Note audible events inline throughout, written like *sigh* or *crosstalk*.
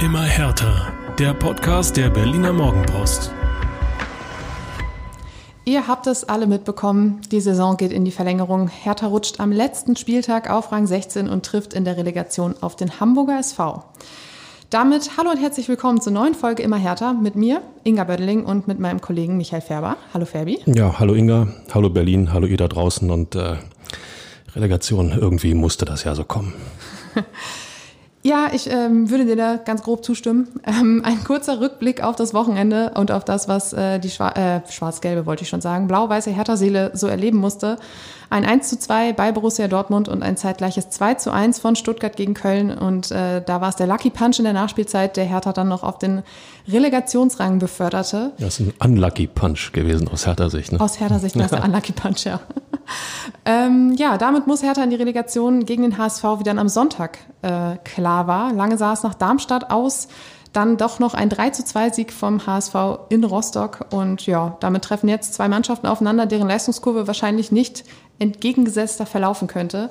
Immer härter. Der Podcast der Berliner Morgenpost. Ihr habt es alle mitbekommen. Die Saison geht in die Verlängerung. Hertha rutscht am letzten Spieltag auf Rang 16 und trifft in der Relegation auf den Hamburger SV. Damit hallo und herzlich willkommen zur neuen Folge Immer härter mit mir, Inga Bödeling und mit meinem Kollegen Michael Färber. Hallo Ferbi. Ja, hallo Inga, hallo Berlin, hallo ihr da draußen und äh, Relegation, irgendwie musste das ja so kommen. *laughs* Ja, ich ähm, würde dir da ganz grob zustimmen. Ähm, ein kurzer Rückblick auf das Wochenende und auf das, was äh, die Schwa äh, schwarz-gelbe, wollte ich schon sagen, blau-weiße Hertha-Seele so erleben musste. Ein 1 zu 2 bei Borussia Dortmund und ein zeitgleiches 2 zu 1 von Stuttgart gegen Köln. Und äh, da war es der Lucky Punch in der Nachspielzeit, der Hertha dann noch auf den Relegationsrang beförderte. Das ist ein Unlucky Punch gewesen aus Hertha-Sicht. Ne? Aus Hertha-Sicht war es der Unlucky Punch, ja. *laughs* ähm, ja, damit muss Hertha in die Relegation gegen den HSV, wie dann am Sonntag äh, klar war. Lange sah es nach Darmstadt aus dann doch noch ein 3 zu 2 Sieg vom HSV in Rostock. Und ja, damit treffen jetzt zwei Mannschaften aufeinander, deren Leistungskurve wahrscheinlich nicht entgegengesetzter verlaufen könnte.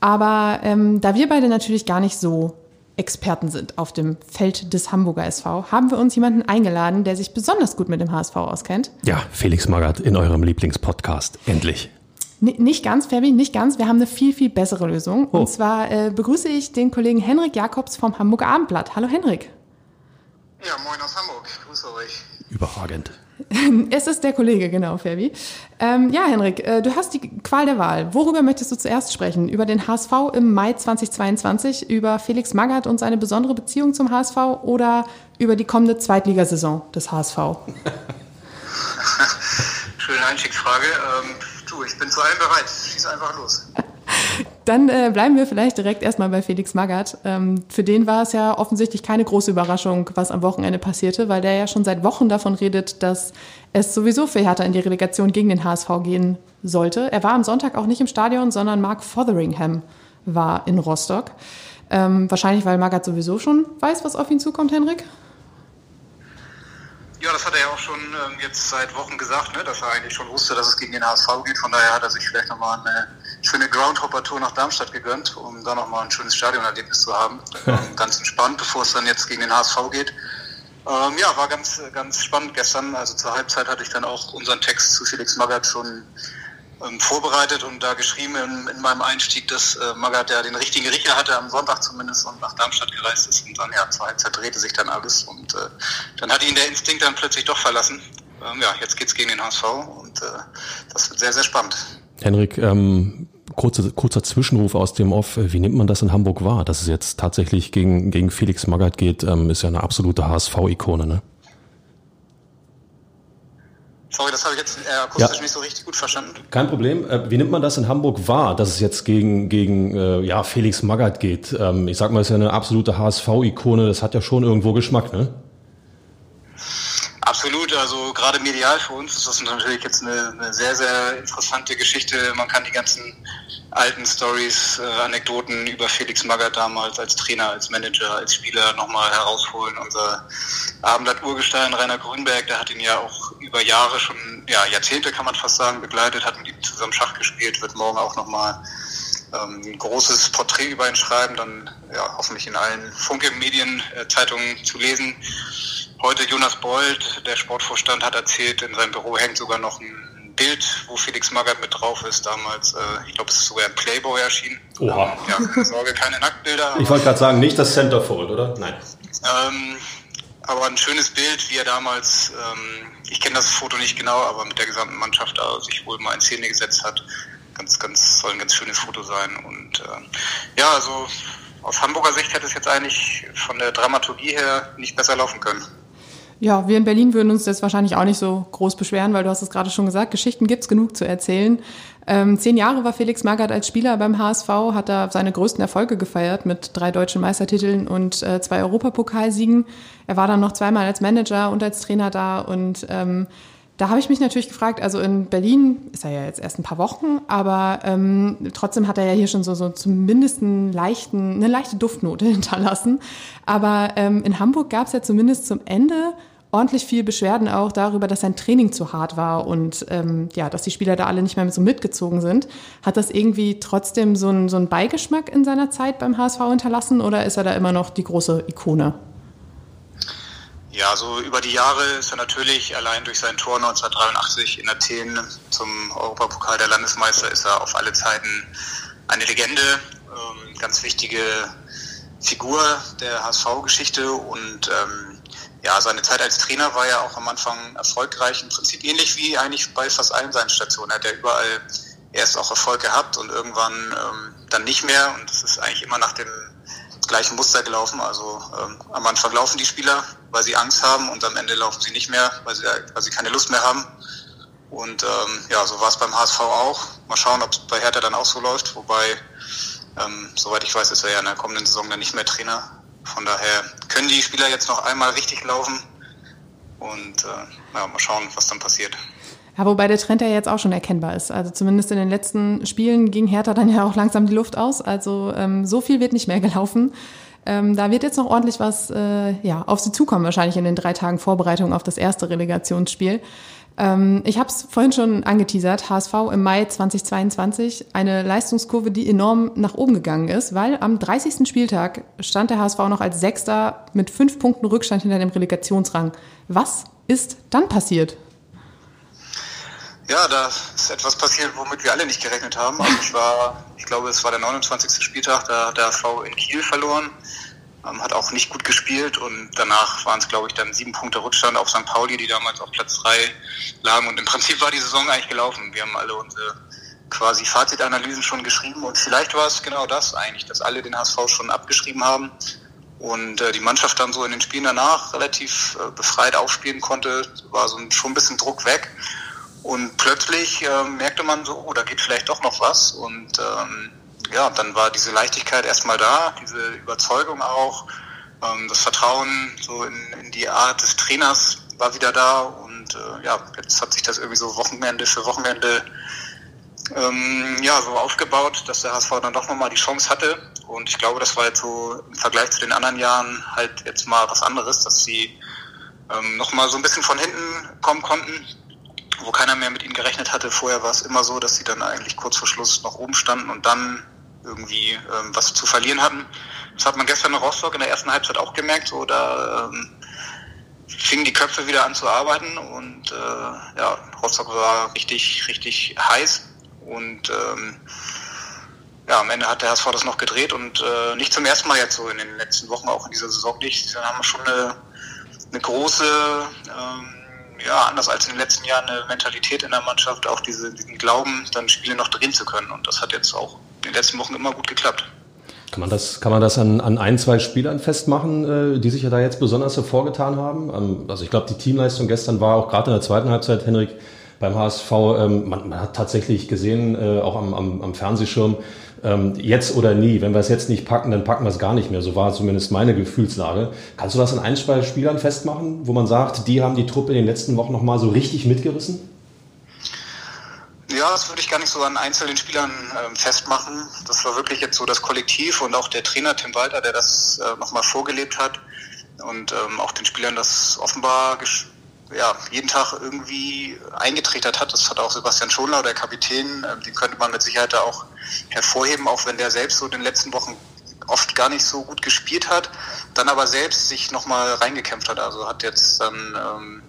Aber ähm, da wir beide natürlich gar nicht so Experten sind auf dem Feld des Hamburger SV, haben wir uns jemanden eingeladen, der sich besonders gut mit dem HSV auskennt. Ja, Felix Magath in eurem Lieblingspodcast. Endlich. N nicht ganz, Fabi, nicht ganz. Wir haben eine viel, viel bessere Lösung. Oh. Und zwar äh, begrüße ich den Kollegen Henrik Jakobs vom Hamburger Abendblatt. Hallo Henrik. Ja, moin aus Hamburg. Grüße euch. Überragend. *laughs* Es ist der Kollege, genau, Ferbi. Ähm, ja, Henrik, äh, du hast die Qual der Wahl. Worüber möchtest du zuerst sprechen? Über den HSV im Mai 2022, über Felix Magath und seine besondere Beziehung zum HSV oder über die kommende Zweitligasaison des HSV? *laughs* *laughs* Schöne Einstiegsfrage. Ähm, du, ich bin zu allem bereit. Schieß einfach los. Dann äh, bleiben wir vielleicht direkt erstmal bei Felix Magath. Ähm, für den war es ja offensichtlich keine große Überraschung, was am Wochenende passierte, weil der ja schon seit Wochen davon redet, dass es sowieso für Hertha in die Relegation gegen den HSV gehen sollte. Er war am Sonntag auch nicht im Stadion, sondern Mark Fotheringham war in Rostock. Ähm, wahrscheinlich, weil Magath sowieso schon weiß, was auf ihn zukommt, Henrik. Ja, das hat er ja auch schon ähm, jetzt seit Wochen gesagt, ne, dass er eigentlich schon wusste, dass es gegen den HSV geht. Von daher hat er sich vielleicht nochmal eine schöne Groundhopper-Tour nach Darmstadt gegönnt, um da nochmal ein schönes Stadionerlebnis zu haben. *laughs* Ähm, ganz entspannt, bevor es dann jetzt gegen den HSV geht. Ähm, ja, war ganz, ganz spannend gestern. Also zur Halbzeit hatte ich dann auch unseren Text zu Felix Magath schon ähm, vorbereitet und da geschrieben in, in meinem Einstieg, dass äh, Magath ja den richtigen Riecher hatte, am Sonntag zumindest und nach Darmstadt gereist ist. Und dann, ja, zur Halbzeit sich dann alles und äh, dann hat ihn der Instinkt dann plötzlich doch verlassen. Ähm, ja, jetzt geht's gegen den HSV und äh, das wird sehr, sehr spannend. Henrik, ähm, kurzer, kurzer Zwischenruf aus dem Off. Wie nimmt man das in Hamburg wahr, dass es jetzt tatsächlich gegen, gegen Felix Magath geht? Ähm, ist ja eine absolute HSV-Ikone, ne? Sorry, das habe ich jetzt äh, akustisch ja. nicht so richtig gut verstanden. Kein Problem. Äh, wie nimmt man das in Hamburg wahr, dass es jetzt gegen, gegen äh, ja, Felix Magath geht? Ähm, ich sag mal, es ist ja eine absolute HSV-Ikone. Das hat ja schon irgendwo Geschmack, ne? Absolut, also gerade medial für uns ist das natürlich jetzt eine, eine sehr, sehr interessante Geschichte. Man kann die ganzen alten Stories, äh, Anekdoten über Felix Magath damals als Trainer, als Manager, als Spieler nochmal herausholen. Unser Abendblatt Urgestein Rainer Grünberg, der hat ihn ja auch über Jahre schon, ja Jahrzehnte kann man fast sagen, begleitet, hat mit ihm zusammen Schach gespielt, wird morgen auch nochmal ähm, ein großes Porträt über ihn schreiben, dann ja, hoffentlich in allen Funke-Medien, äh, zu lesen. Heute Jonas Bold, der Sportvorstand, hat erzählt, in seinem Büro hängt sogar noch ein Bild, wo Felix Magath mit drauf ist. Damals, äh, ich glaube, es ist sogar im Playboy erschienen. Oha. Ähm, ja, keine Sorge, keine Nacktbilder. Ich wollte gerade sagen, nicht das Centerfold, oder? Nein. Ähm, aber ein schönes Bild, wie er damals, ähm, ich kenne das Foto nicht genau, aber mit der gesamten Mannschaft da sich wohl mal in Szene gesetzt hat. Ganz, ganz, soll ein ganz schönes Foto sein. Und äh, ja, also aus Hamburger Sicht hätte es jetzt eigentlich von der Dramaturgie her nicht besser laufen können. Ja, wir in Berlin würden uns das wahrscheinlich auch nicht so groß beschweren, weil du hast es gerade schon gesagt, Geschichten gibt's genug zu erzählen. Ähm, zehn Jahre war Felix Magath als Spieler beim HSV, hat da seine größten Erfolge gefeiert mit drei deutschen Meistertiteln und äh, zwei Europapokalsiegen. Er war dann noch zweimal als Manager und als Trainer da und ähm, da habe ich mich natürlich gefragt, also in Berlin ist er ja jetzt erst ein paar Wochen, aber ähm, trotzdem hat er ja hier schon so, so zumindest einen leichten, eine leichte Duftnote *laughs* hinterlassen. Aber ähm, in Hamburg gab es ja zumindest zum Ende ordentlich viel Beschwerden auch darüber, dass sein Training zu hart war und ähm, ja, dass die Spieler da alle nicht mehr so mitgezogen sind. Hat das irgendwie trotzdem so einen, so einen Beigeschmack in seiner Zeit beim HSV hinterlassen oder ist er da immer noch die große Ikone? Ja, so über die Jahre ist er natürlich allein durch sein Tor 1983 in Athen zum Europapokal der Landesmeister ist er auf alle Zeiten eine Legende, ähm, ganz wichtige Figur der HSV-Geschichte und ähm, ja, seine Zeit als Trainer war ja auch am Anfang erfolgreich, im Prinzip ähnlich wie eigentlich bei fast allen seinen Stationen. Er hat ja überall erst auch Erfolg gehabt und irgendwann ähm, dann nicht mehr und das ist eigentlich immer nach dem gleichen Muster gelaufen. Also ähm, am Anfang laufen die Spieler, weil sie Angst haben und am Ende laufen sie nicht mehr, weil sie, weil sie keine Lust mehr haben. Und ähm, ja, so war es beim HSV auch. Mal schauen, ob es bei Hertha dann auch so läuft. Wobei, ähm, soweit ich weiß, ist er ja in der kommenden Saison dann nicht mehr Trainer. Von daher können die Spieler jetzt noch einmal richtig laufen. Und äh, ja, mal schauen, was dann passiert. Ja, wobei der Trend ja jetzt auch schon erkennbar ist. Also zumindest in den letzten Spielen ging Hertha dann ja auch langsam die Luft aus. Also ähm, so viel wird nicht mehr gelaufen. Ähm, da wird jetzt noch ordentlich was äh, ja, auf sie zukommen, wahrscheinlich in den drei Tagen Vorbereitung auf das erste Relegationsspiel. Ähm, ich habe es vorhin schon angeteasert, HSV im Mai 2022, eine Leistungskurve, die enorm nach oben gegangen ist, weil am 30. Spieltag stand der HSV noch als Sechster mit fünf Punkten Rückstand hinter dem Relegationsrang. Was ist dann passiert? Ja, da ist etwas passiert, womit wir alle nicht gerechnet haben. Also ich war, ich glaube, es war der 29. Spieltag, da hat der V in Kiel verloren, ähm, hat auch nicht gut gespielt und danach waren es, glaube ich, dann sieben Punkte Rückstand auf St. Pauli, die damals auf Platz drei lagen. Und im Prinzip war die Saison eigentlich gelaufen. Wir haben alle unsere quasi Fazitanalysen schon geschrieben und vielleicht war es genau das eigentlich, dass alle den HSV schon abgeschrieben haben und äh, die Mannschaft dann so in den Spielen danach relativ äh, befreit aufspielen konnte, war so ein, schon ein bisschen Druck weg. Und plötzlich äh, merkte man so, oh, da geht vielleicht doch noch was. Und ähm, ja, dann war diese Leichtigkeit erstmal da, diese Überzeugung auch, ähm, das Vertrauen so in, in die Art des Trainers war wieder da. Und äh, ja, jetzt hat sich das irgendwie so Wochenende für Wochenende ähm, ja, so aufgebaut, dass der HSV dann doch nochmal die Chance hatte. Und ich glaube, das war jetzt so im Vergleich zu den anderen Jahren halt jetzt mal was anderes, dass sie ähm, nochmal so ein bisschen von hinten kommen konnten wo keiner mehr mit ihnen gerechnet hatte. Vorher war es immer so, dass sie dann eigentlich kurz vor Schluss noch oben standen und dann irgendwie ähm, was zu verlieren hatten. Das hat man gestern in Rostock in der ersten Halbzeit auch gemerkt. So, da ähm, fingen die Köpfe wieder an zu arbeiten und äh, ja, Rostock war richtig, richtig heiß und ähm, ja, am Ende hat der HSV das noch gedreht und äh, nicht zum ersten Mal jetzt so in den letzten Wochen, auch in dieser Saison nicht. Dann haben wir schon eine, eine große ähm, ja, anders als in den letzten Jahren eine Mentalität in der Mannschaft, auch diese, diesen Glauben, dann Spiele noch drehen zu können. Und das hat jetzt auch in den letzten Wochen immer gut geklappt. Kann man das, kann man das an, an ein, zwei Spielern festmachen, äh, die sich ja da jetzt besonders hervorgetan haben? Ähm, also ich glaube, die Teamleistung gestern war auch gerade in der zweiten Halbzeit, Henrik, beim HSV, ähm, man, man, hat tatsächlich gesehen, äh, auch am, am, am Fernsehschirm, ähm, jetzt oder nie. Wenn wir es jetzt nicht packen, dann packen wir es gar nicht mehr. So war zumindest meine Gefühlslage. Kannst du das an ein, zwei Spielern festmachen, wo man sagt, die haben die Truppe in den letzten Wochen nochmal so richtig mitgerissen? Ja, das würde ich gar nicht so an einzelnen Spielern äh, festmachen. Das war wirklich jetzt so das Kollektiv und auch der Trainer Tim Walter, der das äh, nochmal vorgelebt hat und ähm, auch den Spielern das offenbar ja, jeden Tag irgendwie eingetrichtert hat. Das hat auch Sebastian Schonlau, der Kapitän, äh, den könnte man mit Sicherheit da auch hervorheben, auch wenn der selbst so in den letzten Wochen oft gar nicht so gut gespielt hat, dann aber selbst sich nochmal reingekämpft hat. Also hat jetzt dann ähm,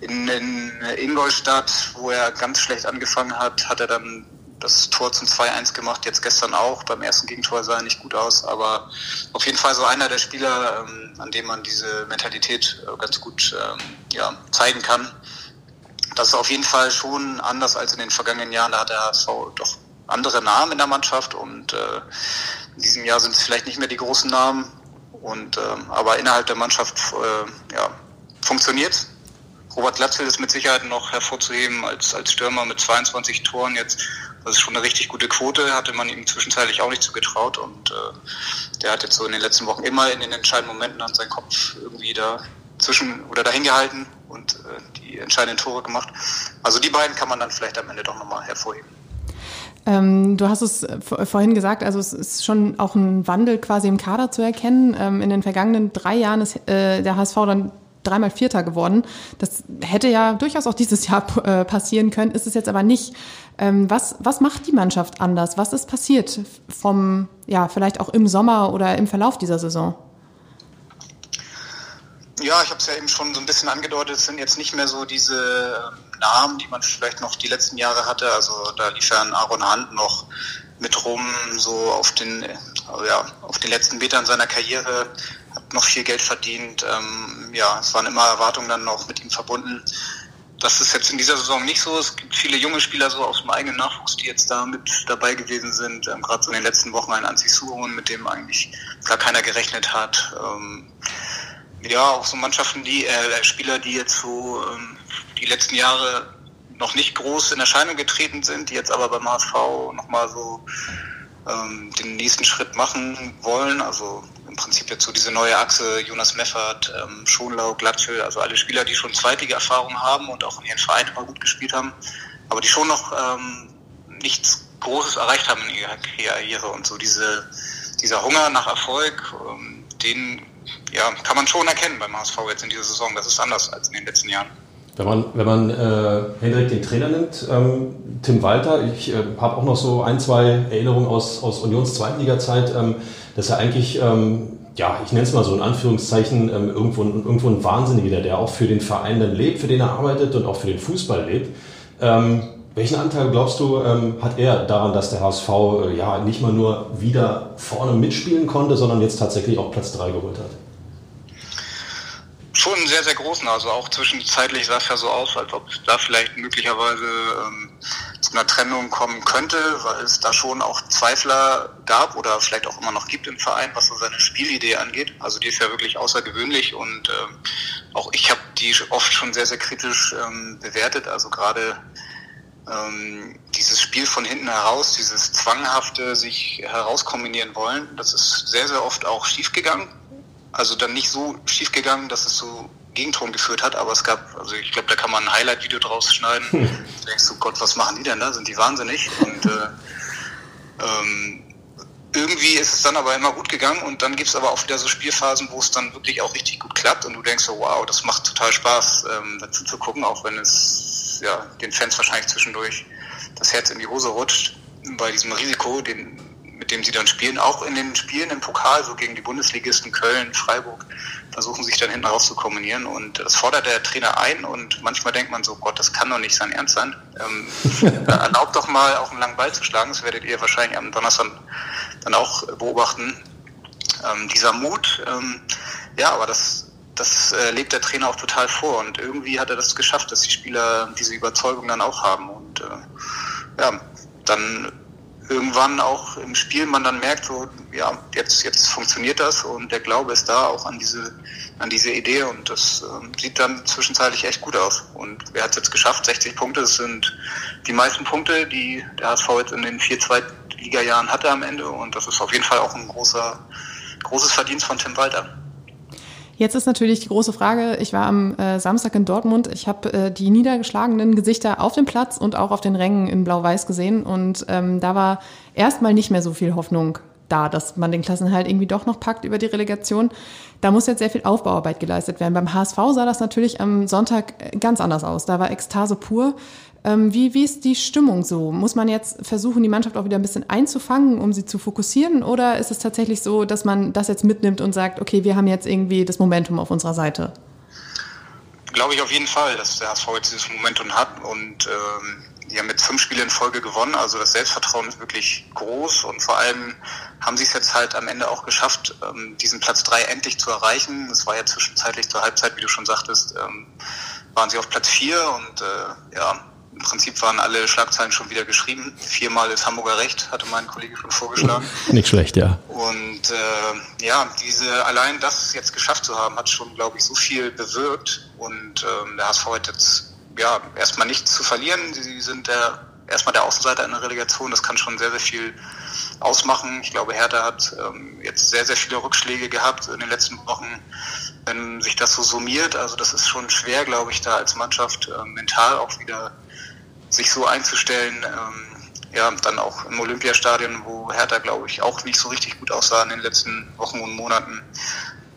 in, in Ingolstadt, wo er ganz schlecht angefangen hat, hat er dann das Tor zum 2-1 gemacht, jetzt gestern auch. Beim ersten Gegentor sah er nicht gut aus, aber auf jeden Fall so einer der Spieler, ähm, an dem man diese Mentalität äh, ganz gut ähm, ja, zeigen kann. Das ist auf jeden Fall schon anders als in den vergangenen Jahren. Da hat der HSV doch andere Namen in der Mannschaft und äh, in diesem Jahr sind es vielleicht nicht mehr die großen Namen. Und, ähm, aber innerhalb der Mannschaft äh, ja, funktioniert Robert Glatzel ist mit Sicherheit noch hervorzuheben als, als Stürmer mit 22 Toren jetzt das ist schon eine richtig gute Quote, hatte man ihm zwischenzeitlich auch nicht zugetraut und äh, der hat jetzt so in den letzten Wochen immer in den entscheidenden Momenten an seinen Kopf irgendwie da zwischen oder dahin gehalten und äh, die entscheidenden Tore gemacht. Also die beiden kann man dann vielleicht am Ende doch nochmal hervorheben. Ähm, du hast es vorhin gesagt, also es ist schon auch ein Wandel quasi im Kader zu erkennen. Ähm, in den vergangenen drei Jahren ist äh, der HSV dann dreimal Vierter geworden. Das hätte ja durchaus auch dieses Jahr äh, passieren können, ist es jetzt aber nicht. Ähm, was, was macht die Mannschaft anders? Was ist passiert vom, ja, vielleicht auch im Sommer oder im Verlauf dieser Saison? Ja, ich habe es ja eben schon so ein bisschen angedeutet, es sind jetzt nicht mehr so diese ähm, Namen, die man vielleicht noch die letzten Jahre hatte. Also da lief ja ein Aaron Hunt noch mit rum, so auf den, ja, auf den letzten Metern seiner Karriere, hat noch viel Geld verdient. Ähm, ja, es waren immer Erwartungen dann noch mit ihm verbunden. Das ist jetzt in dieser Saison nicht so. Es gibt viele junge Spieler so aus dem eigenen Nachwuchs, die jetzt da mit dabei gewesen sind. Ähm, Gerade so in den letzten Wochen ein Anzi mit dem eigentlich gar keiner gerechnet hat. Ähm, ja, auch so Mannschaften, die äh, Spieler, die jetzt so ähm, die letzten Jahre noch nicht groß in Erscheinung getreten sind, die jetzt aber beim HSV nochmal so ähm, den nächsten Schritt machen wollen. Also im Prinzip jetzt so diese neue Achse, Jonas Meffert, ähm, Schonlau, Glatschel, also alle Spieler, die schon zweitige Erfahrung haben und auch in ihren Vereinen immer gut gespielt haben, aber die schon noch ähm, nichts Großes erreicht haben in ihrer Karriere und so diese, dieser Hunger nach Erfolg, ähm, den ja, kann man schon erkennen beim HSV jetzt in dieser Saison. Das ist anders als in den letzten Jahren. Wenn man, wenn man äh, Hendrik den Trainer nimmt, ähm, Tim Walter, ich äh, habe auch noch so ein, zwei Erinnerungen aus, aus Unions Zweitliga-Zeit, ähm, dass er eigentlich, ähm, ja, ich nenne es mal so in Anführungszeichen, ähm, irgendwo, irgendwo ein Wahnsinniger, der auch für den Verein dann lebt, für den er arbeitet und auch für den Fußball lebt. Ähm, welchen Anteil glaubst du, ähm, hat er daran, dass der HSV äh, ja nicht mal nur wieder vorne mitspielen konnte, sondern jetzt tatsächlich auch Platz 3 geholt hat? Schon sehr, sehr großen. Also auch zwischenzeitlich sah es ja so aus, als ob es da vielleicht möglicherweise ähm, zu einer Trennung kommen könnte, weil es da schon auch Zweifler gab oder vielleicht auch immer noch gibt im Verein, was so seine Spielidee angeht. Also die ist ja wirklich außergewöhnlich und ähm, auch ich habe die oft schon sehr, sehr kritisch ähm, bewertet. Also gerade ähm, dieses Spiel von hinten heraus, dieses zwanghafte sich herauskombinieren wollen, das ist sehr, sehr oft auch schiefgegangen also dann nicht so schief gegangen, dass es so Gegenton geführt hat, aber es gab, also ich glaube, da kann man ein Highlight-Video draus schneiden. Hm. Du denkst du, Gott, was machen die denn da? Sind die wahnsinnig? Und äh, ähm, irgendwie ist es dann aber immer gut gegangen und dann gibt es aber auch wieder so Spielphasen, wo es dann wirklich auch richtig gut klappt und du denkst so, wow, das macht total Spaß, ähm, dazu zu gucken, auch wenn es ja den Fans wahrscheinlich zwischendurch das Herz in die Hose rutscht bei diesem Risiko, den mit dem sie dann spielen, auch in den Spielen im Pokal, so gegen die Bundesligisten Köln, Freiburg, versuchen sich dann hinten raus zu kombinieren. Und das fordert der Trainer ein und manchmal denkt man so, Gott, das kann doch nicht sein Ernst sein. Ähm, *laughs* erlaubt doch mal auch einen langen Ball zu schlagen, das werdet ihr wahrscheinlich am Donnerstag dann auch beobachten. Ähm, dieser Mut, ähm, ja, aber das, das äh, lebt der Trainer auch total vor. Und irgendwie hat er das geschafft, dass die Spieler diese Überzeugung dann auch haben. Und äh, ja, dann irgendwann auch im Spiel man dann merkt, so, ja, jetzt, jetzt funktioniert das und der Glaube ist da auch an diese, an diese Idee und das äh, sieht dann zwischenzeitlich echt gut aus. Und wer hat es jetzt geschafft? 60 Punkte, das sind die meisten Punkte, die der HSV jetzt in den vier Zweitliga-Jahren hatte am Ende und das ist auf jeden Fall auch ein großer, großes Verdienst von Tim Walter. Jetzt ist natürlich die große Frage, ich war am äh, Samstag in Dortmund, ich habe äh, die niedergeschlagenen Gesichter auf dem Platz und auch auf den Rängen in Blau-Weiß gesehen und ähm, da war erstmal nicht mehr so viel Hoffnung da, dass man den Klassenhalt irgendwie doch noch packt über die Relegation. Da muss jetzt sehr viel Aufbauarbeit geleistet werden. Beim HSV sah das natürlich am Sonntag äh, ganz anders aus. Da war Ekstase pur. Ähm, wie, wie ist die Stimmung so? Muss man jetzt versuchen, die Mannschaft auch wieder ein bisschen einzufangen, um sie zu fokussieren? Oder ist es tatsächlich so, dass man das jetzt mitnimmt und sagt, okay, wir haben jetzt irgendwie das Momentum auf unserer Seite? Glaube ich auf jeden Fall, dass der HSV jetzt dieses Momentum hat und ähm, die haben mit fünf Spielen in Folge gewonnen. Also das Selbstvertrauen ist wirklich groß und vor allem haben sie es jetzt halt am Ende auch geschafft, ähm, diesen Platz drei endlich zu erreichen. Es war ja zwischenzeitlich zur Halbzeit, wie du schon sagtest, ähm, waren sie auf Platz vier und äh, ja, im Prinzip waren alle Schlagzeilen schon wieder geschrieben. Viermal ist Hamburger Recht, hatte mein Kollege schon vorgeschlagen. Nicht schlecht, ja. Und äh, ja, diese allein das jetzt geschafft zu haben, hat schon, glaube ich, so viel bewirkt. Und ähm, der HSV hat jetzt ja erstmal nichts zu verlieren. Sie sind der erstmal der Außenseiter in der Relegation. Das kann schon sehr, sehr viel ausmachen. Ich glaube, Hertha hat ähm, jetzt sehr, sehr viele Rückschläge gehabt in den letzten Wochen. Wenn sich das so summiert, also das ist schon schwer, glaube ich, da als Mannschaft äh, mental auch wieder sich so einzustellen, ähm, ja, dann auch im Olympiastadion, wo Hertha, glaube ich, auch nicht so richtig gut aussah in den letzten Wochen und Monaten.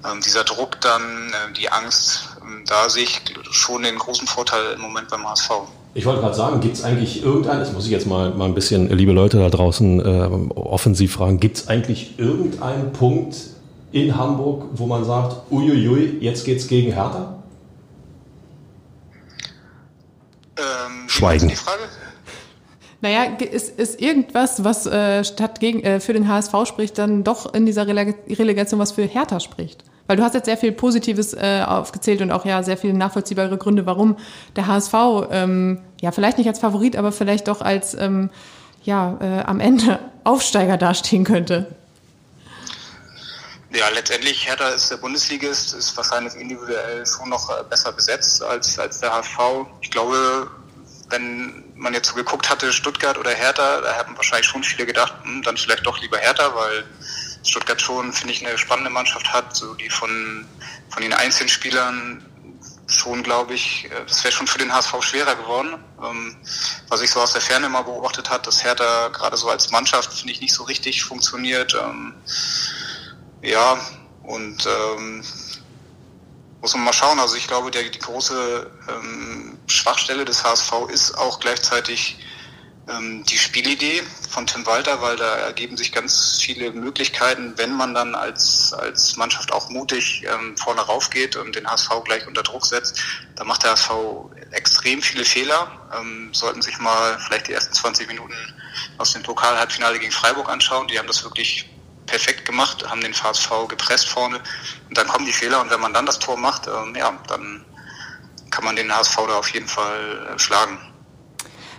Ähm, dieser Druck dann, äh, die Angst, ähm, da sehe ich schon den großen Vorteil im Moment beim HSV. Ich wollte gerade sagen, gibt es eigentlich irgendeinen, das muss ich jetzt mal, mal ein bisschen, liebe Leute da draußen, äh, offensiv fragen, gibt es eigentlich irgendeinen Punkt in Hamburg, wo man sagt, uiuiui, jetzt geht's gegen Hertha? Ähm, Schweigen. ist Die Frage? Naja, ist, ist irgendwas, was äh, statt gegen, äh, für den HSV spricht, dann doch in dieser Releg Relegation was für Hertha spricht? Weil du hast jetzt sehr viel Positives äh, aufgezählt und auch ja sehr viele nachvollziehbare Gründe, warum der HSV ähm, ja vielleicht nicht als Favorit, aber vielleicht doch als ähm, ja äh, am Ende *laughs* Aufsteiger dastehen könnte. Ja, letztendlich Hertha ist der Bundesligist, ist wahrscheinlich individuell schon noch äh, besser besetzt als, als der HSV. Ich glaube, wenn man jetzt so geguckt hatte, Stuttgart oder Hertha, da hätten wahrscheinlich schon viele gedacht, hm, dann vielleicht doch lieber Hertha, weil Stuttgart schon, finde ich, eine spannende Mannschaft hat, so die von, von den einzelnen Spielern schon, glaube ich, äh, das wäre schon für den HSV schwerer geworden. Ähm, was ich so aus der Ferne mal beobachtet hat, dass Hertha gerade so als Mannschaft, finde ich, nicht so richtig funktioniert. Ähm, ja, und ähm, muss man mal schauen. Also ich glaube, der, die große ähm, Schwachstelle des HSV ist auch gleichzeitig ähm, die Spielidee von Tim Walter, weil da ergeben sich ganz viele Möglichkeiten, wenn man dann als, als Mannschaft auch mutig ähm, vorne raufgeht und den HSV gleich unter Druck setzt. Da macht der HSV extrem viele Fehler. Ähm, sollten sich mal vielleicht die ersten 20 Minuten aus dem Pokalhalbfinale gegen Freiburg anschauen. Die haben das wirklich perfekt gemacht, haben den HSV gepresst vorne und dann kommen die Fehler und wenn man dann das Tor macht, ähm, ja, dann kann man den HSV da auf jeden Fall äh, schlagen.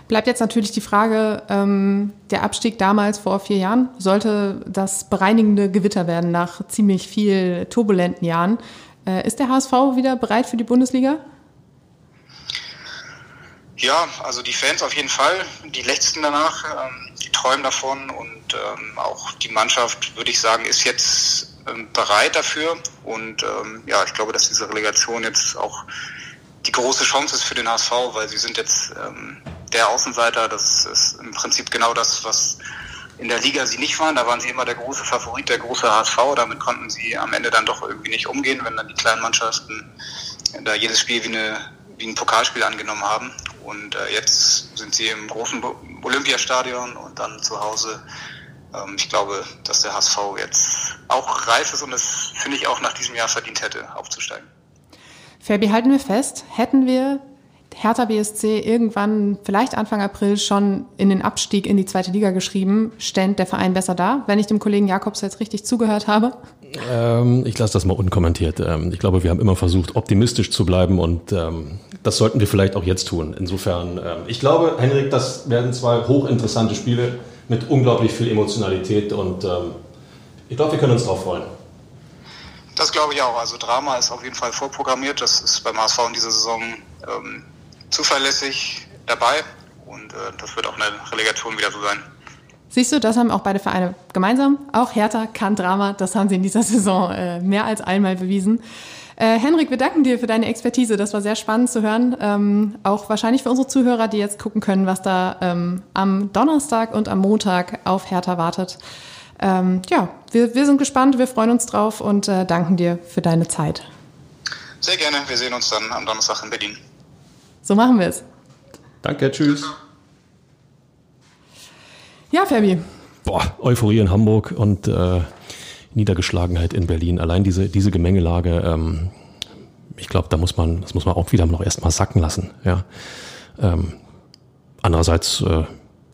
Bleibt jetzt natürlich die Frage, ähm, der Abstieg damals vor vier Jahren, sollte das bereinigende Gewitter werden nach ziemlich viel turbulenten Jahren. Äh, ist der HSV wieder bereit für die Bundesliga? Ja, also die Fans auf jeden Fall. Die letzten danach, ähm, die träumen davon und ähm, auch die Mannschaft, würde ich sagen, ist jetzt ähm, bereit dafür. Und ähm, ja, ich glaube, dass diese Relegation jetzt auch die große Chance ist für den HSV, weil sie sind jetzt ähm, der Außenseiter. Das ist im Prinzip genau das, was in der Liga sie nicht waren. Da waren sie immer der große Favorit, der große HSV. Damit konnten sie am Ende dann doch irgendwie nicht umgehen, wenn dann die kleinen Mannschaften da jedes Spiel wie, eine, wie ein Pokalspiel angenommen haben. Und äh, jetzt sind sie im großen Olympiastadion und dann zu Hause. Ähm, ich glaube, dass der HSV jetzt auch reif ist und es, finde ich, auch nach diesem Jahr verdient hätte, aufzusteigen. Fabi, halten wir fest, hätten wir Hertha BSC irgendwann, vielleicht Anfang April, schon in den Abstieg in die zweite Liga geschrieben, ständ der Verein besser da, wenn ich dem Kollegen Jakobs jetzt richtig zugehört habe? Ähm, ich lasse das mal unkommentiert. Ähm, ich glaube, wir haben immer versucht, optimistisch zu bleiben und ähm, das sollten wir vielleicht auch jetzt tun. Insofern, ähm, ich glaube, Henrik, das werden zwei hochinteressante Spiele mit unglaublich viel Emotionalität und ähm, ich glaube, wir können uns darauf freuen. Das glaube ich auch. Also Drama ist auf jeden Fall vorprogrammiert. Das ist beim HSV in dieser Saison ähm, zuverlässig dabei und äh, das wird auch eine Relegation wieder so sein. Siehst du, das haben auch beide Vereine gemeinsam. Auch Hertha kann Drama, das haben sie in dieser *laughs* Saison äh, mehr als einmal bewiesen. Äh, Henrik, wir danken dir für deine Expertise. Das war sehr spannend zu hören. Ähm, auch wahrscheinlich für unsere Zuhörer, die jetzt gucken können, was da ähm, am Donnerstag und am Montag auf Hertha wartet. Ähm, ja, wir, wir sind gespannt, wir freuen uns drauf und äh, danken dir für deine Zeit. Sehr gerne. Wir sehen uns dann am Donnerstag in Berlin. So machen wir es. Danke, tschüss. Ja, Fabi. Boah, Euphorie in Hamburg und äh, Niedergeschlagenheit in Berlin. Allein diese, diese Gemengelage, ähm, ich glaube, da muss man, das muss man auch wieder noch erstmal sacken lassen. Ja. Ähm, andererseits, äh,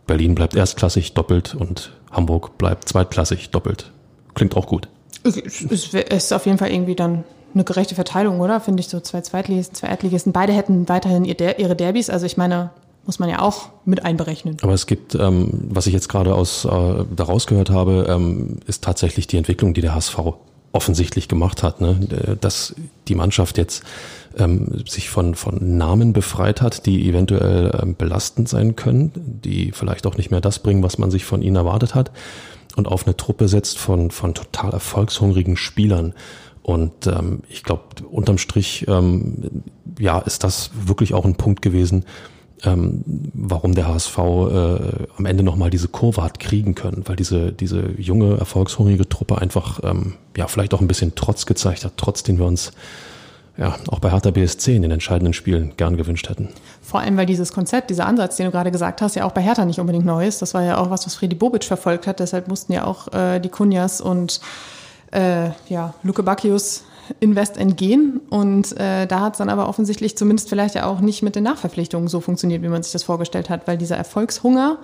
Berlin bleibt erstklassig doppelt und Hamburg bleibt zweitklassig doppelt. Klingt auch gut. Es ist auf jeden Fall irgendwie dann eine gerechte Verteilung, oder? Finde ich so zwei Zweitligisten, zwei Erdligisten. Beide hätten weiterhin ihre Derbys. Also ich meine, muss man ja auch mit einberechnen. Aber es gibt, ähm, was ich jetzt gerade aus äh, daraus gehört habe, ähm, ist tatsächlich die Entwicklung, die der HSV offensichtlich gemacht hat, ne? dass die Mannschaft jetzt ähm, sich von, von Namen befreit hat, die eventuell ähm, belastend sein können, die vielleicht auch nicht mehr das bringen, was man sich von ihnen erwartet hat und auf eine Truppe setzt von, von total erfolgshungrigen Spielern. Und ähm, ich glaube, unterm Strich, ähm, ja, ist das wirklich auch ein Punkt gewesen, ähm, warum der HSV äh, am Ende nochmal diese Kurve hat kriegen können, weil diese, diese junge, erfolgshungrige Truppe einfach ähm, ja vielleicht auch ein bisschen Trotz gezeigt hat, trotz den wir uns ja auch bei Hertha BSC in den entscheidenden Spielen gern gewünscht hätten. Vor allem, weil dieses Konzept, dieser Ansatz, den du gerade gesagt hast, ja auch bei Hertha nicht unbedingt neu ist. Das war ja auch was, was Fredi Bobic verfolgt hat. Deshalb mussten ja auch äh, die Kunjas und äh, ja, Luke Bacchius Invest entgehen. Und äh, da hat es dann aber offensichtlich zumindest vielleicht ja auch nicht mit den Nachverpflichtungen so funktioniert, wie man sich das vorgestellt hat, weil dieser Erfolgshunger,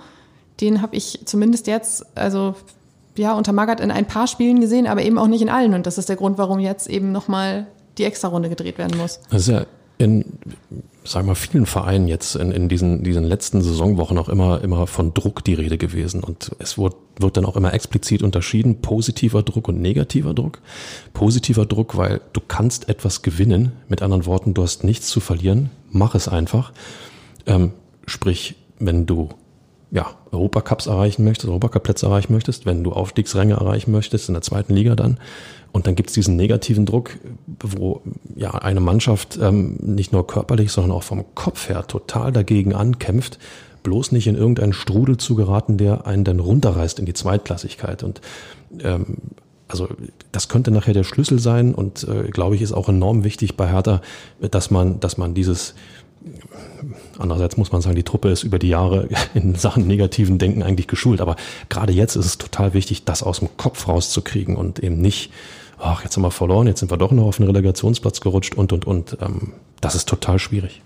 den habe ich zumindest jetzt, also ja, unter Magath in ein paar Spielen gesehen, aber eben auch nicht in allen. Und das ist der Grund, warum jetzt eben nochmal die Extra-Runde gedreht werden muss. Das ist ja in, sagen wir vielen Vereinen jetzt in, in diesen, diesen letzten Saisonwochen auch immer, immer von Druck die Rede gewesen. Und es wird, wird dann auch immer explizit unterschieden, positiver Druck und negativer Druck. Positiver Druck, weil du kannst etwas gewinnen. Mit anderen Worten, du hast nichts zu verlieren. Mach es einfach. Ähm, sprich, wenn du ja, Europacups erreichen möchtest, Europacup-Plätze erreichen möchtest, wenn du Aufstiegsränge erreichen möchtest in der zweiten Liga dann. Und dann gibt's diesen negativen Druck, wo ja eine Mannschaft ähm, nicht nur körperlich, sondern auch vom Kopf her total dagegen ankämpft, bloß nicht in irgendeinen Strudel zu geraten, der einen dann runterreißt in die Zweitklassigkeit. Und ähm, also das könnte nachher der Schlüssel sein und äh, glaube ich ist auch enorm wichtig bei Hertha, dass man, dass man dieses Andererseits muss man sagen, die Truppe ist über die Jahre *laughs* in Sachen negativen Denken eigentlich geschult. Aber gerade jetzt ist es total wichtig, das aus dem Kopf rauszukriegen und eben nicht, ach, jetzt haben wir verloren, jetzt sind wir doch noch auf den Relegationsplatz gerutscht und, und, und. Ähm, das ist total schwierig.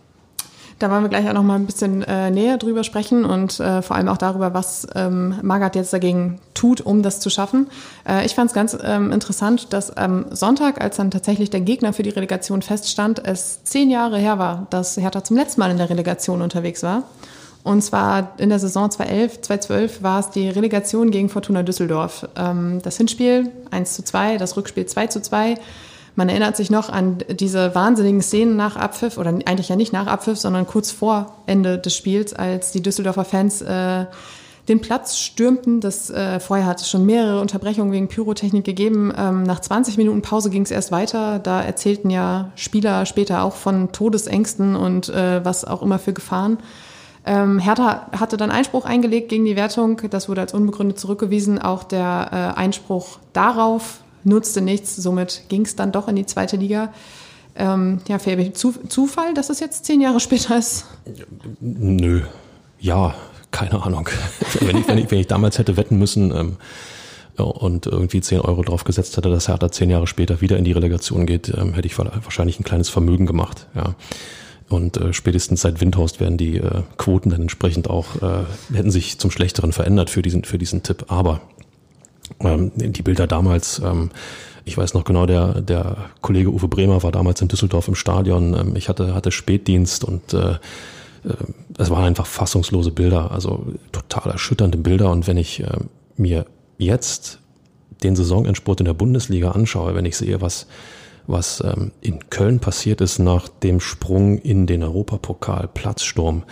Da wollen wir gleich auch noch mal ein bisschen äh, näher drüber sprechen und äh, vor allem auch darüber, was ähm, Magath jetzt dagegen tut, um das zu schaffen. Äh, ich fand es ganz ähm, interessant, dass am Sonntag, als dann tatsächlich der Gegner für die Relegation feststand, es zehn Jahre her war, dass Hertha zum letzten Mal in der Relegation unterwegs war. Und zwar in der Saison 2011, 2012 war es die Relegation gegen Fortuna Düsseldorf. Ähm, das Hinspiel 1 zu 2, das Rückspiel 2 zu 2. Man erinnert sich noch an diese wahnsinnigen Szenen nach Abpfiff, oder eigentlich ja nicht nach Abpfiff, sondern kurz vor Ende des Spiels, als die Düsseldorfer Fans äh, den Platz stürmten. Das, äh, vorher hat es schon mehrere Unterbrechungen wegen Pyrotechnik gegeben. Ähm, nach 20 Minuten Pause ging es erst weiter. Da erzählten ja Spieler später auch von Todesängsten und äh, was auch immer für Gefahren. Ähm, Hertha hatte dann Einspruch eingelegt gegen die Wertung. Das wurde als unbegründet zurückgewiesen. Auch der äh, Einspruch darauf nutzte nichts. Somit ging es dann doch in die zweite Liga. Ähm, ja, Fabi, Zu Zufall, dass es jetzt zehn Jahre später ist? Nö, ja, keine Ahnung. *laughs* wenn, ich, wenn, ich, wenn ich damals hätte wetten müssen ähm, und irgendwie 10 Euro drauf gesetzt hätte, dass Hertha zehn Jahre später wieder in die Relegation geht, ähm, hätte ich wahrscheinlich ein kleines Vermögen gemacht. Ja. Und äh, spätestens seit Windhorst werden die äh, Quoten dann entsprechend auch, äh, hätten sich zum Schlechteren verändert für diesen, für diesen Tipp. Aber ähm, die Bilder damals, ähm, ich weiß noch genau, der, der Kollege Uwe Bremer war damals in Düsseldorf im Stadion. Ähm, ich hatte, hatte Spätdienst und äh, äh, es waren einfach fassungslose Bilder, also total erschütternde Bilder. Und wenn ich äh, mir jetzt den Saisonendspurt in der Bundesliga anschaue, wenn ich sehe, was, was ähm, in Köln passiert ist nach dem Sprung in den Europapokal, Platzsturm,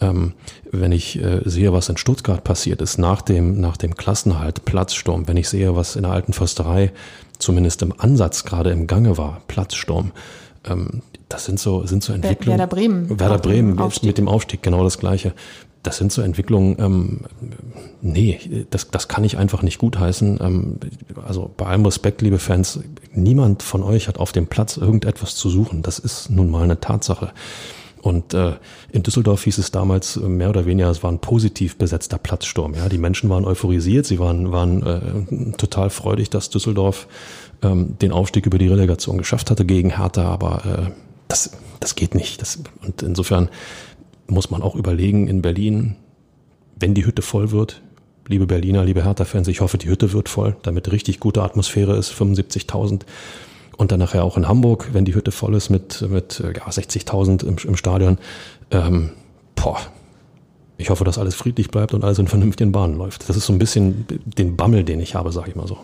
ähm, wenn ich äh, sehe, was in Stuttgart passiert ist nach dem, nach dem Klassenhalt, Platzsturm, wenn ich sehe, was in der alten Försterei zumindest im Ansatz gerade im Gange war, Platzsturm, ähm, das sind so, sind so Entwicklungen. Werder Bremen. Werder Bremen mit dem Aufstieg, genau das Gleiche. Das sind so Entwicklungen, ähm, nee, das, das kann ich einfach nicht gutheißen. Ähm, also bei allem Respekt, liebe Fans, niemand von euch hat auf dem Platz irgendetwas zu suchen. Das ist nun mal eine Tatsache. Und äh, in Düsseldorf hieß es damals äh, mehr oder weniger, es war ein positiv besetzter Platzsturm. Ja, die Menschen waren euphorisiert, sie waren waren äh, total freudig, dass Düsseldorf ähm, den Aufstieg über die Relegation geschafft hatte gegen Hertha, aber äh, das das geht nicht. Das, und insofern muss man auch überlegen in Berlin, wenn die Hütte voll wird, liebe Berliner, liebe Hertha-Fans, ich hoffe, die Hütte wird voll, damit richtig gute Atmosphäre ist, 75.000 und dann nachher auch in Hamburg, wenn die Hütte voll ist mit, mit ja, 60.000 im, im Stadion. Ähm, boah, ich hoffe, dass alles friedlich bleibt und alles in vernünftigen Bahnen läuft. Das ist so ein bisschen den Bammel, den ich habe, sage ich mal so.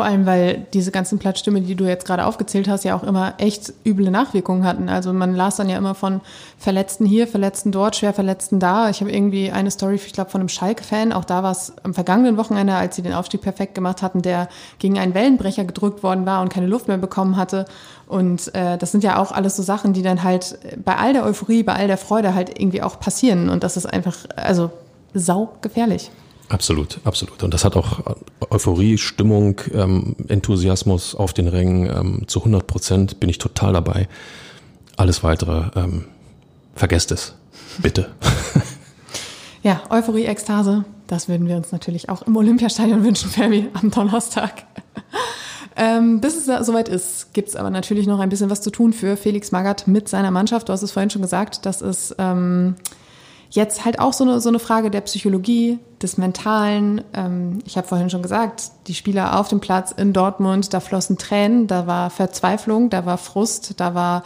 Vor allem, weil diese ganzen Platzstimmen, die du jetzt gerade aufgezählt hast, ja auch immer echt üble Nachwirkungen hatten. Also man las dann ja immer von Verletzten hier, Verletzten dort, schwer Verletzten da. Ich habe irgendwie eine Story, ich glaube, von einem Schalke-Fan, auch da war es am vergangenen Wochenende, als sie den Aufstieg perfekt gemacht hatten, der gegen einen Wellenbrecher gedrückt worden war und keine Luft mehr bekommen hatte. Und äh, das sind ja auch alles so Sachen, die dann halt bei all der Euphorie, bei all der Freude halt irgendwie auch passieren. Und das ist einfach, also sau gefährlich. Absolut, absolut. Und das hat auch Euphorie, Stimmung, ähm, Enthusiasmus auf den Rängen ähm, zu 100 Prozent bin ich total dabei. Alles weitere, ähm, vergesst es. Bitte. *laughs* ja, Euphorie, Ekstase, das würden wir uns natürlich auch im Olympiastadion wünschen, Fabi, am Donnerstag. *laughs* Ähm, bis es soweit ist, gibt es aber natürlich noch ein bisschen was zu tun für Felix Magath mit seiner Mannschaft. Du hast es vorhin schon gesagt, das ist ähm, jetzt halt auch so eine, so eine Frage der Psychologie, des Mentalen. Ähm, ich habe vorhin schon gesagt, die Spieler auf dem Platz in Dortmund, da flossen Tränen, da war Verzweiflung, da war Frust, da war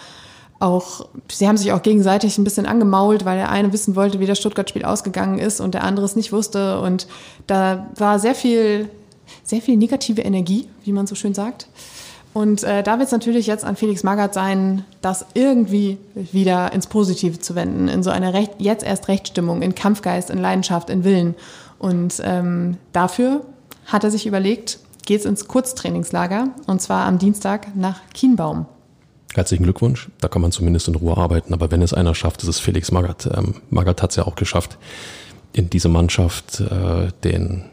auch, sie haben sich auch gegenseitig ein bisschen angemault, weil der eine wissen wollte, wie das Stuttgart-Spiel ausgegangen ist und der andere es nicht wusste. Und da war sehr viel, sehr viel negative Energie, wie man so schön sagt. Und äh, da wird es natürlich jetzt an Felix Magath sein, das irgendwie wieder ins Positive zu wenden, in so eine Recht, jetzt erst Rechtsstimmung, in Kampfgeist, in Leidenschaft, in Willen. Und ähm, dafür hat er sich überlegt, geht's ins Kurztrainingslager und zwar am Dienstag nach Kienbaum. Herzlichen Glückwunsch. Da kann man zumindest in Ruhe arbeiten. Aber wenn es einer schafft, ist es Felix Magath. Ähm, Magath hat es ja auch geschafft, in diese Mannschaft äh, den,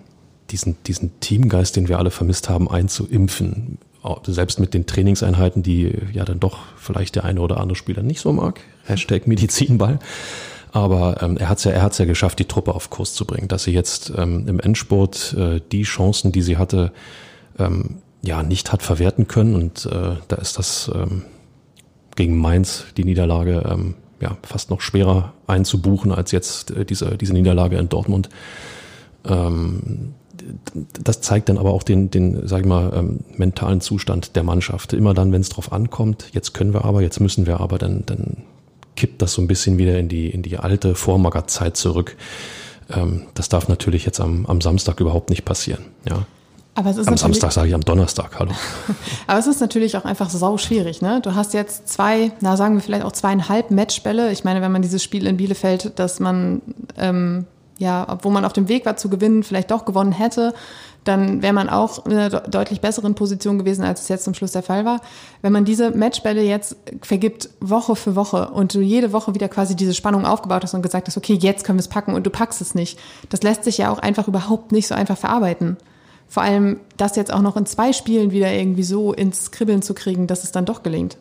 diesen, diesen Teamgeist, den wir alle vermisst haben, einzuimpfen. Selbst mit den Trainingseinheiten, die ja dann doch vielleicht der eine oder andere Spieler nicht so mag. Hashtag Medizinball. Aber ähm, er hat es ja, er hat's ja geschafft, die Truppe auf Kurs zu bringen, dass sie jetzt ähm, im Endspurt äh, die Chancen, die sie hatte, ähm, ja nicht hat verwerten können. Und äh, da ist das ähm, gegen Mainz die Niederlage ähm, ja, fast noch schwerer einzubuchen als jetzt äh, diese, diese Niederlage in Dortmund. Ähm, das zeigt dann aber auch den, den sag ich mal, ähm, mentalen Zustand der Mannschaft. Immer dann, wenn es drauf ankommt, jetzt können wir aber, jetzt müssen wir aber, dann, dann kippt das so ein bisschen wieder in die, in die alte Vormagerzeit zurück. Ähm, das darf natürlich jetzt am, am Samstag überhaupt nicht passieren. Ja. Aber es ist am Samstag sage ich am Donnerstag, hallo. *laughs* Aber es ist natürlich auch einfach sau schwierig, ne? Du hast jetzt zwei, na sagen wir vielleicht auch zweieinhalb Matchbälle. Ich meine, wenn man dieses Spiel in Bielefeld, dass man ähm, ja, wo man auf dem Weg war zu gewinnen, vielleicht doch gewonnen hätte, dann wäre man auch in einer deutlich besseren Position gewesen, als es jetzt zum Schluss der Fall war. Wenn man diese Matchbälle jetzt vergibt, Woche für Woche, und du jede Woche wieder quasi diese Spannung aufgebaut hast und gesagt hast, okay, jetzt können wir es packen und du packst es nicht, das lässt sich ja auch einfach überhaupt nicht so einfach verarbeiten. Vor allem das jetzt auch noch in zwei Spielen wieder irgendwie so ins Kribbeln zu kriegen, dass es dann doch gelingt.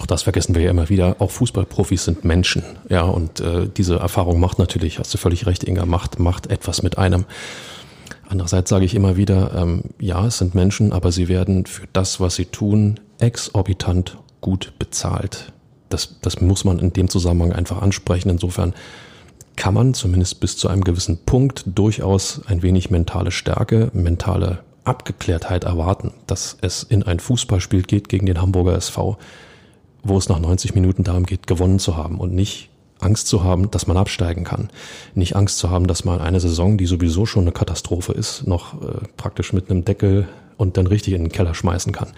Auch das vergessen wir ja immer wieder. Auch Fußballprofis sind Menschen. Ja, und äh, diese Erfahrung macht natürlich, hast du völlig recht, Inga, macht, macht etwas mit einem. Andererseits sage ich immer wieder, ähm, ja, es sind Menschen, aber sie werden für das, was sie tun, exorbitant gut bezahlt. Das, das muss man in dem Zusammenhang einfach ansprechen. Insofern kann man zumindest bis zu einem gewissen Punkt durchaus ein wenig mentale Stärke, mentale Abgeklärtheit erwarten, dass es in ein Fußballspiel geht gegen den Hamburger SV, wo es nach 90 Minuten darum geht, gewonnen zu haben und nicht Angst zu haben, dass man absteigen kann. Nicht Angst zu haben, dass man eine Saison, die sowieso schon eine Katastrophe ist, noch äh, praktisch mit einem Deckel und dann richtig in den Keller schmeißen kann.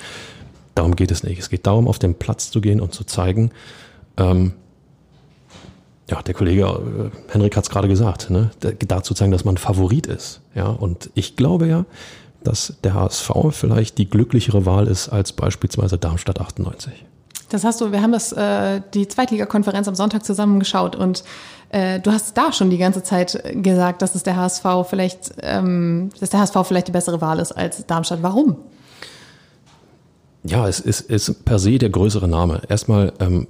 Darum geht es nicht. Es geht darum, auf den Platz zu gehen und zu zeigen, ähm, ja, der Kollege äh, Henrik hat es gerade gesagt, ne? dazu zeigen, dass man Favorit ist. Ja, und ich glaube ja, dass der HSV vielleicht die glücklichere Wahl ist als beispielsweise Darmstadt 98. Das hast du, wir haben das, äh, die Zweitligakonferenz am Sonntag zusammen geschaut und äh, du hast da schon die ganze Zeit gesagt, dass es der HSV vielleicht, ähm, dass der HSV vielleicht die bessere Wahl ist als Darmstadt. Warum? Ja, es ist, ist per se der größere Name. Erstmal ähm,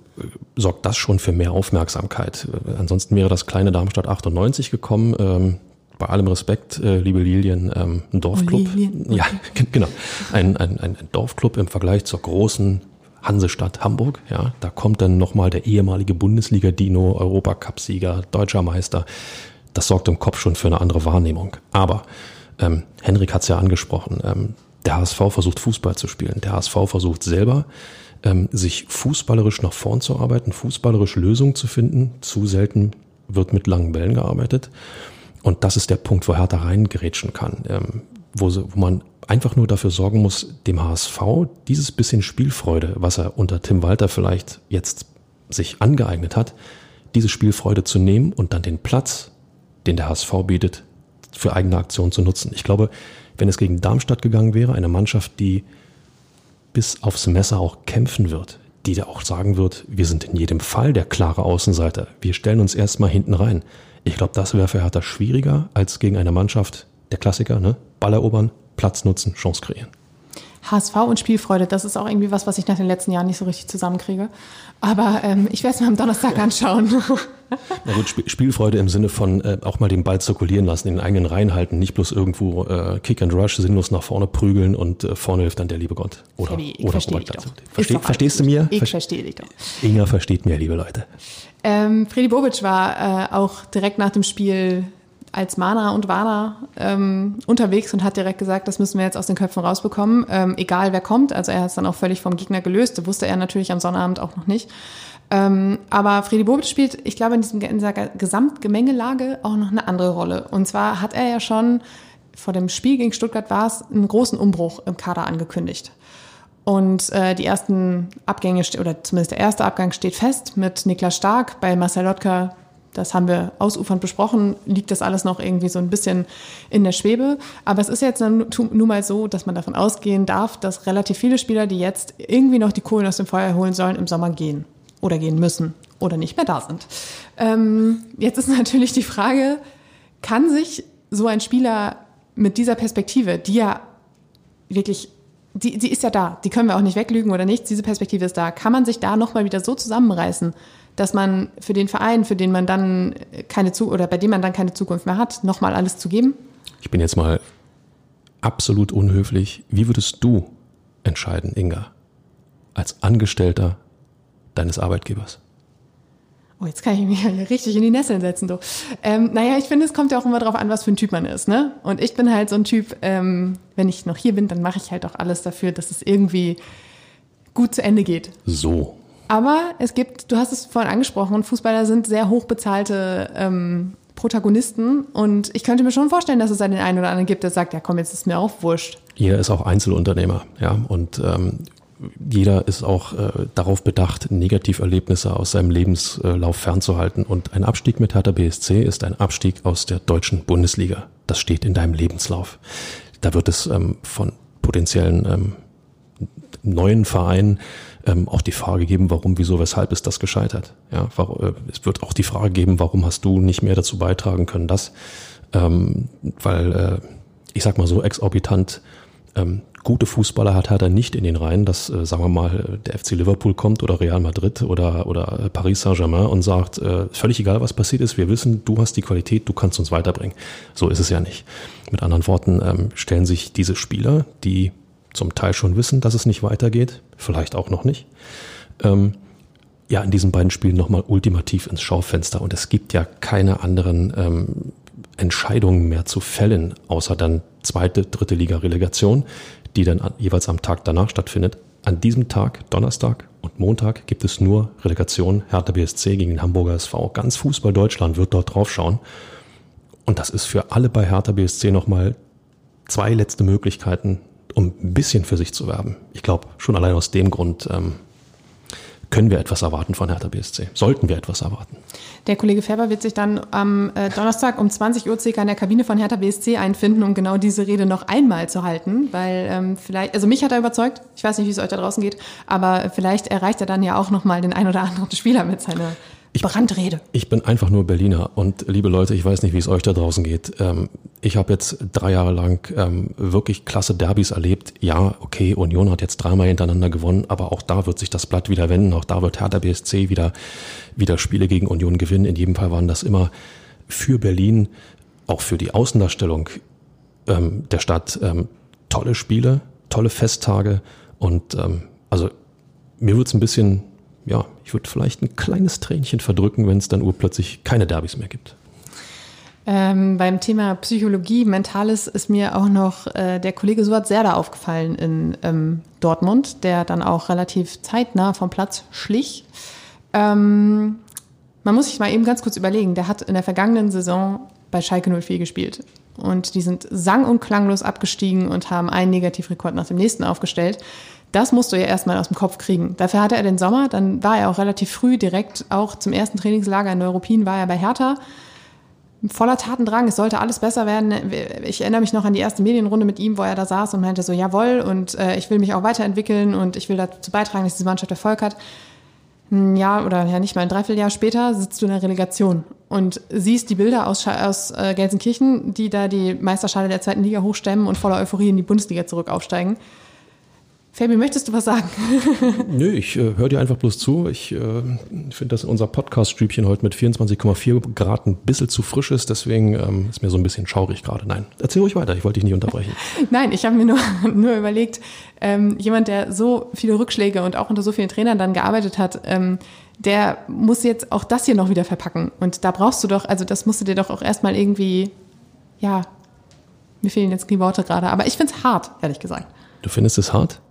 sorgt das schon für mehr Aufmerksamkeit. Äh, ansonsten wäre das kleine Darmstadt 98 gekommen. Ähm, bei allem Respekt, äh, liebe Lilien, ähm, ein Dorfclub. Oh, Lilien. Okay. Ja, *laughs* genau. Ein, ein, ein Dorfclub im Vergleich zur großen Hansestadt Hamburg. Ja, da kommt dann nochmal der ehemalige Bundesliga-Dino, Europacup-Sieger, deutscher Meister. Das sorgt im Kopf schon für eine andere Wahrnehmung. Aber ähm, Henrik hat es ja angesprochen. Ähm, der HSV versucht Fußball zu spielen. Der HSV versucht selber, ähm, sich fußballerisch nach vorn zu arbeiten, fußballerisch Lösungen zu finden. Zu selten wird mit langen Bällen gearbeitet. Und das ist der Punkt, wo Hertha reingerätschen kann, ähm, wo, wo man einfach nur dafür sorgen muss, dem HSV dieses bisschen Spielfreude, was er unter Tim Walter vielleicht jetzt sich angeeignet hat, diese Spielfreude zu nehmen und dann den Platz, den der HSV bietet, für eigene Aktionen zu nutzen. Ich glaube, wenn es gegen Darmstadt gegangen wäre, eine Mannschaft, die bis aufs Messer auch kämpfen wird, die auch sagen wird, wir sind in jedem Fall der klare Außenseiter, wir stellen uns erstmal hinten rein. Ich glaube, das wäre für Hertha schwieriger als gegen eine Mannschaft, der Klassiker, ne? Ball erobern, Platz nutzen, Chance kreieren. HSV und Spielfreude, das ist auch irgendwie was, was ich nach den letzten Jahren nicht so richtig zusammenkriege. Aber ähm, ich werde es mir am Donnerstag anschauen. *laughs* Na gut, Sp Spielfreude im Sinne von äh, auch mal den Ball zirkulieren lassen, in den eigenen Reihen halten, nicht bloß irgendwo äh, Kick and Rush sinnlos nach vorne prügeln und äh, vorne hilft dann der liebe Gott. Oder, Fabi, ich oder verstehe Robert dich doch. Doch verstehst du mir? Ich Ver- verstehe dich doch. Inga versteht mir, liebe Leute. Ähm, Freddy Bobic war äh, auch direkt nach dem Spiel als Mana und Warner ähm, unterwegs und hat direkt gesagt, das müssen wir jetzt aus den Köpfen rausbekommen, ähm, egal wer kommt. Also er hat es dann auch völlig vom Gegner gelöst. Das wusste er natürlich am Sonnabend auch noch nicht. Ähm, aber Freddy Bobic spielt, ich glaube, in, diesem, in dieser Gesamtgemengelage auch noch eine andere Rolle. Und zwar hat er ja schon vor dem Spiel gegen Stuttgart war es einen großen Umbruch im Kader angekündigt. Und äh, die ersten Abgänge, oder zumindest der erste Abgang steht fest mit Niklas Stark. Bei Marcel Lotka, das haben wir ausufernd besprochen, liegt das alles noch irgendwie so ein bisschen in der Schwebe. Aber es ist jetzt nun mal so, dass man davon ausgehen darf, dass relativ viele Spieler, die jetzt irgendwie noch die Kohlen aus dem Feuer holen sollen, im Sommer gehen oder gehen müssen oder nicht mehr da sind. Ähm, jetzt ist *laughs* natürlich die Frage, kann sich so ein Spieler mit dieser Perspektive, die ja wirklich, die, die ist ja da, die können wir auch nicht weglügen oder nicht, diese Perspektive ist da. Kann man sich da nochmal wieder so zusammenreißen, dass man für den Verein, für den man dann keine Zu oder bei dem man dann keine Zukunft mehr hat, nochmal alles zu geben? Ich bin jetzt mal absolut unhöflich. Wie würdest du entscheiden, Inga, als Angestellter deines Arbeitgebers? Oh, jetzt kann ich mich richtig in die Nesseln setzen, du. Ähm, naja, ich finde, es kommt ja auch immer drauf an, was für ein Typ man ist, ne? Und ich bin halt so ein Typ, ähm, wenn ich noch hier bin, dann mache ich halt auch alles dafür, dass es irgendwie gut zu Ende geht. So. Aber es gibt, du hast es vorhin angesprochen, Fußballer sind sehr hochbezahlte ähm, Protagonisten und ich könnte mir schon vorstellen, dass es den einen oder anderen gibt, der sagt, ja komm, jetzt ist mir auch wurscht. Jeder ist auch Einzelunternehmer, ja, und ähm, jeder ist auch äh, darauf bedacht, Negativerlebnisse aus seinem Lebenslauf fernzuhalten. Und ein Abstieg mit Hertha BSC ist ein Abstieg aus der deutschen Bundesliga. Das steht in deinem Lebenslauf. Da wird es ähm, von potenziellen ähm, neuen Vereinen ähm, auch die Frage geben, warum, wieso, weshalb ist das gescheitert. Ja, äh, es wird auch die Frage geben, warum hast du nicht mehr dazu beitragen können, das, ähm, weil äh, ich sag mal so exorbitant ähm, gute Fußballer hat Hertha nicht in den Reihen, dass, äh, sagen wir mal, der FC Liverpool kommt oder Real Madrid oder, oder Paris Saint-Germain und sagt, äh, völlig egal, was passiert ist, wir wissen, du hast die Qualität, du kannst uns weiterbringen. So ist es ja nicht. Mit anderen Worten ähm, stellen sich diese Spieler, die zum Teil schon wissen, dass es nicht weitergeht, vielleicht auch noch nicht, ähm, ja, in diesen beiden Spielen nochmal ultimativ ins Schaufenster. Und es gibt ja keine anderen ähm, Entscheidungen mehr zu fällen, außer dann zweite, dritte Liga-Relegation, die dann an, jeweils am Tag danach stattfindet. An diesem Tag, Donnerstag und Montag, gibt es nur Relegation Hertha BSC gegen den Hamburger SV. Ganz Fußball Deutschland wird dort draufschauen. Und das ist für alle bei Hertha BSC nochmal zwei letzte Möglichkeiten, um ein bisschen für sich zu werben. Ich glaube, schon allein aus dem Grund ähm, können wir etwas erwarten von Hertha BSC. Sollten wir etwas erwarten. Der Kollege Färber wird sich dann am äh, Donnerstag um 20 Uhr circa in der Kabine von Hertha BSC einfinden, um genau diese Rede noch einmal zu halten, weil ähm, vielleicht, also mich hat er überzeugt, ich weiß nicht, wie es euch da draußen geht, aber vielleicht erreicht er dann ja auch nochmal den ein oder anderen Spieler mit seiner Brandrede. Ich bin einfach nur Berliner und liebe Leute, ich weiß nicht, wie es euch da draußen geht. Ähm, ich habe jetzt drei Jahre lang ähm, wirklich klasse Derbys erlebt. Ja, okay, Union hat jetzt dreimal hintereinander gewonnen, aber auch da wird sich das Blatt wieder wenden. Auch da wird Hertha BSC wieder, wieder Spiele gegen Union gewinnen. In jedem Fall waren das immer für Berlin, auch für die Außendarstellung ähm, der Stadt, ähm, tolle Spiele, tolle Festtage und ähm, also mir wird's ein bisschen ja, ich würde vielleicht ein kleines Tränchen verdrücken, wenn es dann urplötzlich keine Derbys mehr gibt. Ähm, beim Thema Psychologie, Mentales ist mir auch noch äh, der Kollege Suat Serda aufgefallen in ähm, Dortmund, der dann auch relativ zeitnah vom Platz schlich. Ähm, man muss sich mal eben ganz kurz überlegen, der hat in der vergangenen Saison bei Schalke 04 gespielt. Und die sind sang- und klanglos abgestiegen und haben einen Negativrekord nach dem nächsten aufgestellt. Das musst du ja erstmal aus dem Kopf kriegen. Dafür hatte er den Sommer, dann war er auch relativ früh direkt auch zum ersten Trainingslager in Neuruppin, war er bei Hertha. Voller Tatendrang, es sollte alles besser werden. Ich erinnere mich noch an die erste Medienrunde mit ihm, wo er da saß und meinte so, jawohl, und äh, ich will mich auch weiterentwickeln und ich will dazu beitragen, dass diese Mannschaft Erfolg hat. Ein Jahr oder ja nicht mal ein Dreivierteljahr später sitzt du in der Relegation und siehst die Bilder aus, aus äh, Gelsenkirchen, die da die Meisterschale der zweiten Liga hochstemmen und voller Euphorie in die Bundesliga zurück aufsteigen Fabi, möchtest du was sagen? *laughs* Nö, ich äh, höre dir einfach bloß zu. Ich äh, finde, dass unser Podcast-Stübchen heute mit 24,4 Grad ein bisschen zu frisch ist. Deswegen ähm, ist mir so ein bisschen schaurig gerade. Nein, erzähl ruhig weiter. Ich wollte dich nicht unterbrechen. *laughs* Nein, ich habe mir nur, *laughs* nur überlegt, ähm, jemand, der so viele Rückschläge und auch unter so vielen Trainern dann gearbeitet hat, ähm, der muss jetzt auch das hier noch wieder verpacken. Und da brauchst du doch, also das musst du dir doch auch erstmal irgendwie, ja, mir fehlen jetzt die Worte gerade, aber ich finde es hart, ehrlich gesagt. Du findest es hart?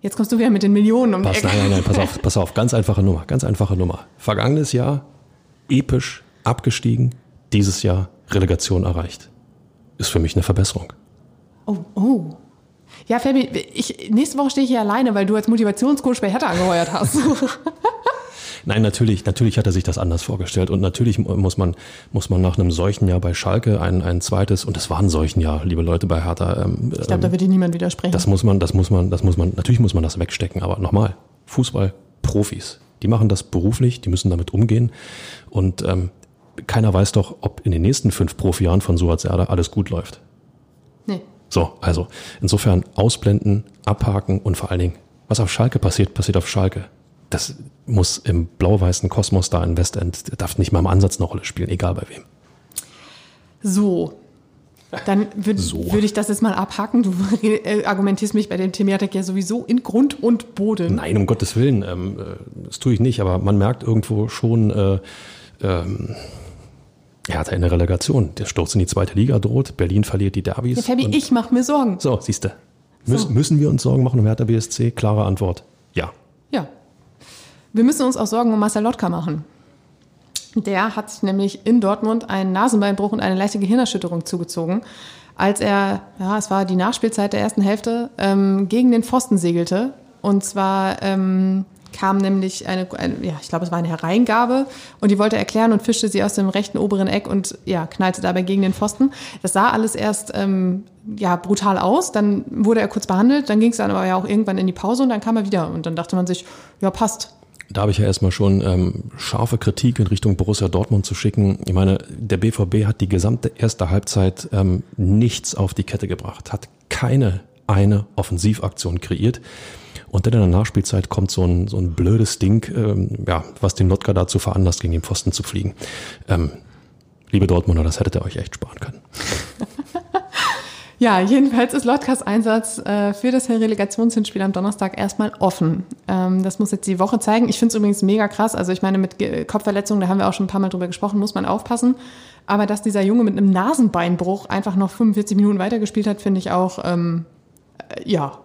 Jetzt kommst du wieder mit den Millionen um pass, Nein, nein, nein, pass auf, *laughs* pass auf, ganz einfache Nummer, ganz einfache Nummer. Vergangenes Jahr episch abgestiegen, dieses Jahr Relegation erreicht. Ist für mich eine Verbesserung. Oh, oh. Ja, Fabi, ich, nächste Woche stehe ich hier alleine, weil du als Motivationscoach bei Hertha angeheuert hast. *laughs* Nein, natürlich, natürlich hat er sich das anders vorgestellt und natürlich muss man, muss man nach einem solchen Jahr bei Schalke ein, ein zweites, und es war ein solchen Jahr, liebe Leute bei Hertha. Ähm, ich glaube, da wird dir niemand widersprechen. Das muss man, das muss man, das muss man, natürlich muss man das wegstecken, aber nochmal, Fußball, Profis, die machen das beruflich, die müssen damit umgehen und ähm, keiner weiß doch, ob in den nächsten fünf Profijahren von Suat Serdar alles gut läuft. Nee. So, also insofern ausblenden, abhaken und vor allen Dingen, was auf Schalke passiert, passiert auf Schalke das muss im blau-weißen Kosmos da in Westend, darf nicht mal im Ansatz eine Rolle spielen, egal bei wem. So. Dann würde so. würd ich das jetzt mal abhaken. Du äh, argumentierst mich bei dem Thematik ja sowieso in Grund und Boden. Nein, um Gottes Willen, ähm, äh, das tue ich nicht, aber man merkt irgendwo schon, äh, ähm, er hat eine Relegation. Der Sturz in die zweite Liga droht. Berlin verliert die Derbys. Ja, Fabi, ich mache mir Sorgen. So, siehst du. Müs so. Müssen wir uns Sorgen machen um Hertha BSC? Klare Antwort. Ja. Ja, wir müssen uns auch Sorgen um Marcel Lotka machen. Der hat sich nämlich in Dortmund einen Nasenbeinbruch und eine leichte Gehirnerschütterung zugezogen, als er, ja, es war die Nachspielzeit der ersten Hälfte, ähm, gegen den Pfosten segelte. Und zwar ähm, kam nämlich eine, eine, ja, ich glaube, es war eine Hereingabe und die wollte erklären und fischte sie aus dem rechten oberen Eck und ja, knallte dabei gegen den Pfosten. Das sah alles erst ähm, ja, brutal aus, dann wurde er kurz behandelt, dann ging es dann aber ja auch irgendwann in die Pause und dann kam er wieder und dann dachte man sich, ja, passt, da habe ich ja erstmal schon ähm, scharfe Kritik in Richtung Borussia Dortmund zu schicken. Ich meine, der BVB hat die gesamte erste Halbzeit ähm, nichts auf die Kette gebracht, hat keine eine Offensivaktion kreiert. Und dann in der Nachspielzeit kommt so ein, so ein blödes Ding, ähm, ja, was den Lotka dazu veranlasst, gegen den Pfosten zu fliegen. Ähm, liebe Dortmunder, das hättet ihr euch echt sparen können. Ja, jedenfalls ist Lotkas Einsatz äh, für das Relegationshinspiel am Donnerstag erstmal offen. Ähm, das muss jetzt die Woche zeigen. Ich finde es übrigens mega krass. Also ich meine, mit Kopfverletzungen, da haben wir auch schon ein paar Mal drüber gesprochen, muss man aufpassen. Aber dass dieser Junge mit einem Nasenbeinbruch einfach noch 45 Minuten weitergespielt hat, finde ich auch, ähm, äh, ja,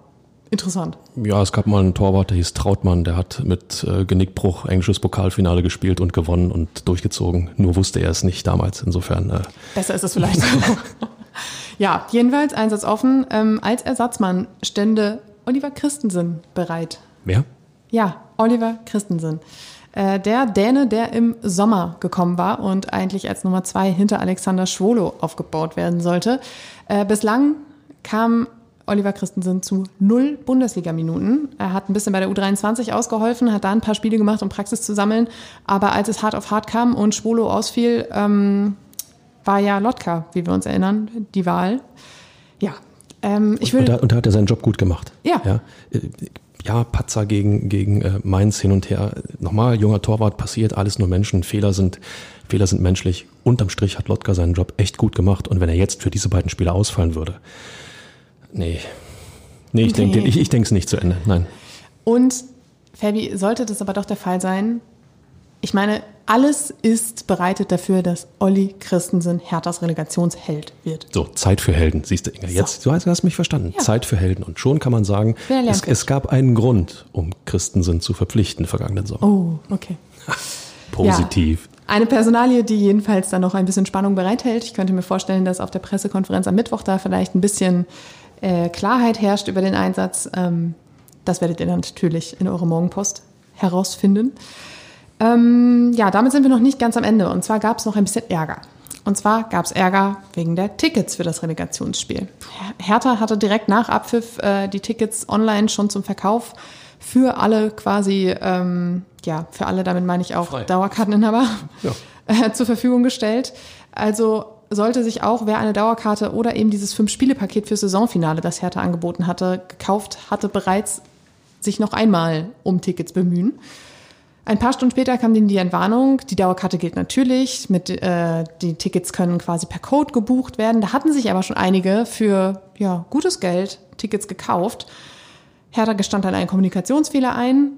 interessant. Ja, es gab mal einen Torwart, der hieß Trautmann, der hat mit äh, Genickbruch englisches Pokalfinale gespielt und gewonnen und durchgezogen. Nur wusste er es nicht damals. Insofern. Äh, Besser ist es vielleicht. *laughs* Ja, jedenfalls Einsatz offen. Ähm, als Ersatzmann stände Oliver Christensen bereit. Wer? Ja, Oliver Christensen. Äh, der Däne, der im Sommer gekommen war und eigentlich als Nummer zwei hinter Alexander Schwolo aufgebaut werden sollte. Äh, bislang kam Oliver Christensen zu null Bundesliga-Minuten. Er hat ein bisschen bei der U23 ausgeholfen, hat da ein paar Spiele gemacht, um Praxis zu sammeln. Aber als es hart auf hart kam und Schwolo ausfiel, ähm, war ja Lotka, wie wir uns erinnern, die Wahl. Ja. Ähm, ich würde, und, und, da, hat er seinen Job gut gemacht. Ja. Ja, äh, ja Patzer gegen, gegen äh, Mainz hin und her. Nochmal, junger Torwart, passiert, alles nur Menschen. Fehler sind, Fehler sind menschlich. Unterm Strich hat Lotka seinen Job echt gut gemacht. Und wenn er jetzt für diese beiden Spiele ausfallen würde, nee. Nee, ich okay. denke ich, ich denke es nicht zu Ende. Nein. Und Fabi, sollte das aber doch der Fall sein, ich meine, alles ist bereitet dafür, dass Olli Christensen Herthas Relegationsheld wird. So, Zeit für Helden, siehst du, Inga. Jetzt, so. du hast, mich verstanden. Ja. Zeit für Helden. Und schon kann man sagen, es, es, gab einen Grund, um Christensen zu verpflichten vergangenen Sommer. Oh, okay. *laughs* Positiv. Ja. Eine Personalie, die jedenfalls dann noch ein bisschen Spannung bereithält. Ich könnte mir vorstellen, dass auf der Pressekonferenz am Mittwoch da vielleicht ein bisschen äh, Klarheit herrscht über den Einsatz. Ähm, das werdet ihr dann natürlich in eurer Morgenpost herausfinden. Ähm, ja, damit sind wir noch nicht ganz am Ende. Und zwar gab es noch ein bisschen Ärger. Und zwar gab es Ärger wegen der Tickets für das Relegationsspiel. Hertha hatte direkt nach Abpfiff äh, die Tickets online schon zum Verkauf für alle quasi, ähm, ja, für alle, damit meine ich auch Frei. Dauerkarteninhaber, ja. äh, zur Verfügung gestellt. Also sollte sich auch, wer eine Dauerkarte oder eben dieses Fünf-Spiele-Paket für Saisonfinale, das Hertha angeboten hatte, gekauft hatte bereits, sich noch einmal um Tickets bemühen. Ein paar Stunden später kam dann die Entwarnung, die Dauerkarte gilt natürlich, mit, äh, die Tickets können quasi per Code gebucht werden. Da hatten sich aber schon einige für ja, gutes Geld Tickets gekauft. Hertha gestand dann einen Kommunikationsfehler ein,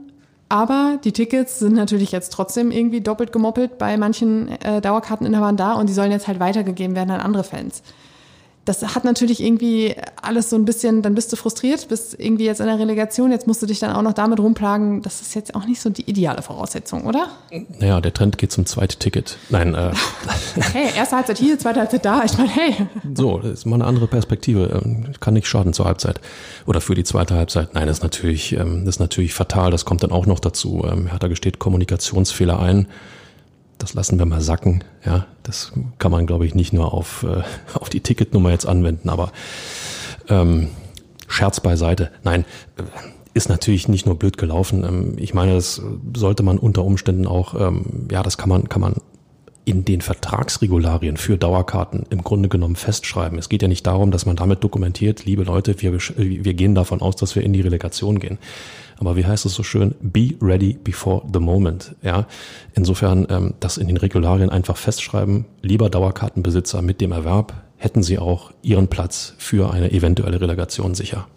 aber die Tickets sind natürlich jetzt trotzdem irgendwie doppelt gemoppelt bei manchen äh, Dauerkarteninhabern da. Und die sollen jetzt halt weitergegeben werden an andere Fans das hat natürlich irgendwie alles so ein bisschen, dann bist du frustriert, bist irgendwie jetzt in der Relegation, jetzt musst du dich dann auch noch damit rumplagen. Das ist jetzt auch nicht so die ideale Voraussetzung, oder? Naja, der Trend geht zum zweiten Ticket. Nein, äh. *laughs* Hey, erste Halbzeit hier, zweite Halbzeit da. Ich meine, hey. So, das ist mal eine andere Perspektive. Ähm, kann nicht schaden zur Halbzeit. Oder für die zweite Halbzeit. Nein, das ist natürlich, ähm, das ist natürlich fatal. Das kommt dann auch noch dazu. Ähm, Hertha gesteht Kommunikationsfehler ein das lassen wir mal sacken. Ja, das kann man, glaube ich, nicht nur auf, äh, *laughs* auf die Ticketnummer jetzt anwenden, aber ähm, Scherz beiseite. Nein, äh, ist natürlich nicht nur blöd gelaufen. Ähm, ich meine, das sollte man unter Umständen auch, ähm, ja, das kann man, kann man in den Vertragsregularien für Dauerkarten im Grunde genommen festschreiben. Es geht ja nicht darum, dass man damit dokumentiert, liebe Leute, wir, wir gehen davon aus, dass wir in die Relegation gehen. Aber wie heißt es so schön? Be ready before the moment. Ja, insofern ähm, das in den Regularien einfach festschreiben. Lieber Dauerkartenbesitzer mit dem Erwerb hätten Sie auch Ihren Platz für eine eventuelle Relegation sicher.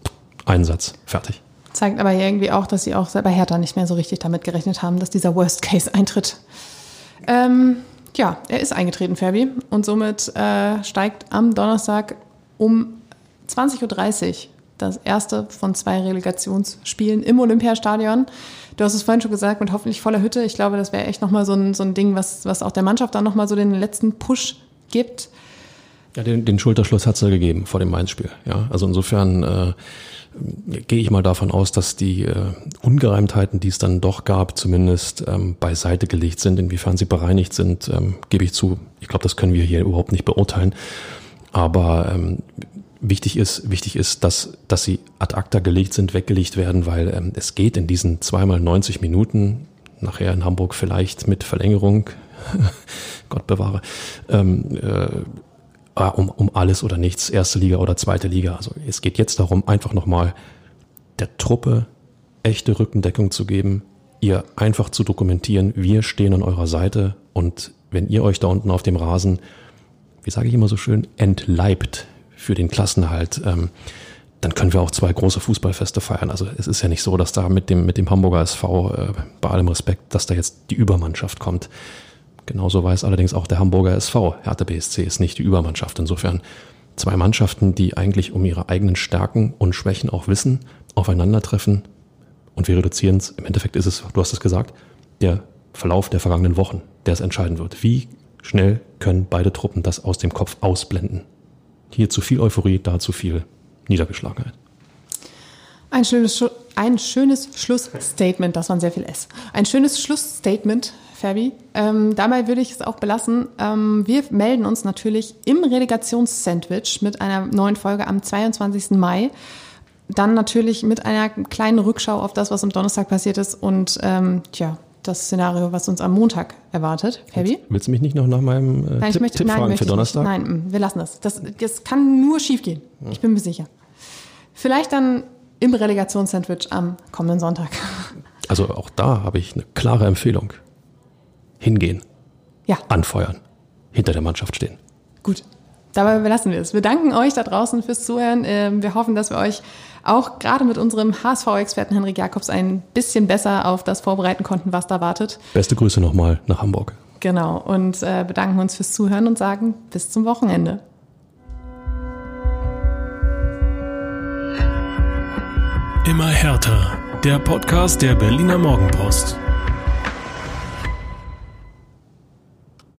Einsatz, fertig. Zeigt aber irgendwie auch, dass Sie auch selber Hertha nicht mehr so richtig damit gerechnet haben, dass dieser Worst Case eintritt. Ähm, ja, er ist eingetreten, Ferbi. Und somit äh, steigt am Donnerstag um 20.30 Uhr das erste von zwei Relegationsspielen im Olympiastadion. Du hast es vorhin schon gesagt, mit hoffentlich voller Hütte. Ich glaube, das wäre echt nochmal so ein, so ein Ding, was, was auch der Mannschaft dann nochmal so den letzten Push gibt. Ja, den, den Schulterschluss hat es ja gegeben vor dem Mainz-Spiel. Ja, also insofern äh, gehe ich mal davon aus, dass die äh, Ungereimtheiten, die es dann doch gab, zumindest ähm, beiseite gelegt sind. Inwiefern sie bereinigt sind, ähm, gebe ich zu. Ich glaube, das können wir hier überhaupt nicht beurteilen. Aber ähm, wichtig ist, wichtig ist, dass, dass sie ad acta gelegt sind, weggelegt werden, weil ähm, es geht in diesen zweimal 90 Minuten, nachher in Hamburg vielleicht mit Verlängerung, *laughs* Gott bewahre, ähm, äh, ah, um, um alles oder nichts, erste Liga oder zweite Liga. Also es geht jetzt darum, einfach nochmal der Truppe echte Rückendeckung zu geben, ihr einfach zu dokumentieren, wir stehen an eurer Seite und wenn ihr euch da unten auf dem Rasen, wie sage ich immer so schön, entleibt, für den Klassenhalt, ähm, dann können wir auch zwei große Fußballfeste feiern. Also es ist ja nicht so, dass da mit dem, mit dem Hamburger SV, äh, bei allem Respekt, dass da jetzt die Übermannschaft kommt. Genauso weiß allerdings auch der Hamburger SV. Hertha BSC ist nicht die Übermannschaft. Insofern zwei Mannschaften, die eigentlich um ihre eigenen Stärken und Schwächen auch wissen, aufeinandertreffen und wir reduzieren es. Im Endeffekt ist es, du hast es gesagt, der Verlauf der vergangenen Wochen, der es entscheiden wird. Wie schnell können beide Truppen das aus dem Kopf ausblenden? Hier zu viel Euphorie, da zu viel Niedergeschlagenheit. Ein schönes, ein schönes Schlussstatement, das waren sehr viel S. Ein schönes Schlussstatement, Fabi. Ähm, dabei würde ich es auch belassen. Ähm, wir melden uns natürlich im Relegationssandwich mit einer neuen Folge am 22. Mai. Dann natürlich mit einer kleinen Rückschau auf das, was am Donnerstag passiert ist und ähm, tja, das Szenario, was uns am Montag erwartet. Heavy? Willst du mich nicht noch nach meinem äh, nein, Tipp, möchte, Tipp nein, fragen für Donnerstag? Nein, mm, wir lassen das. das. Das kann nur schief gehen. Ich bin mir sicher. Vielleicht dann im Relegationssandwich am kommenden Sonntag. *laughs* Also auch da habe ich eine klare Empfehlung. Hingehen. Ja. Anfeuern. Hinter der Mannschaft stehen. Gut. Dabei belassen wir es. Wir danken euch da draußen fürs Zuhören. Ähm, wir hoffen, dass wir euch auch gerade mit unserem HSV-Experten Henrik Jakobs ein bisschen besser auf das vorbereiten konnten, was da wartet. Beste Grüße nochmal nach Hamburg. Genau. Und äh, bedanken uns fürs Zuhören und sagen bis zum Wochenende. Immer härter. Der Podcast der Berliner Morgenpost.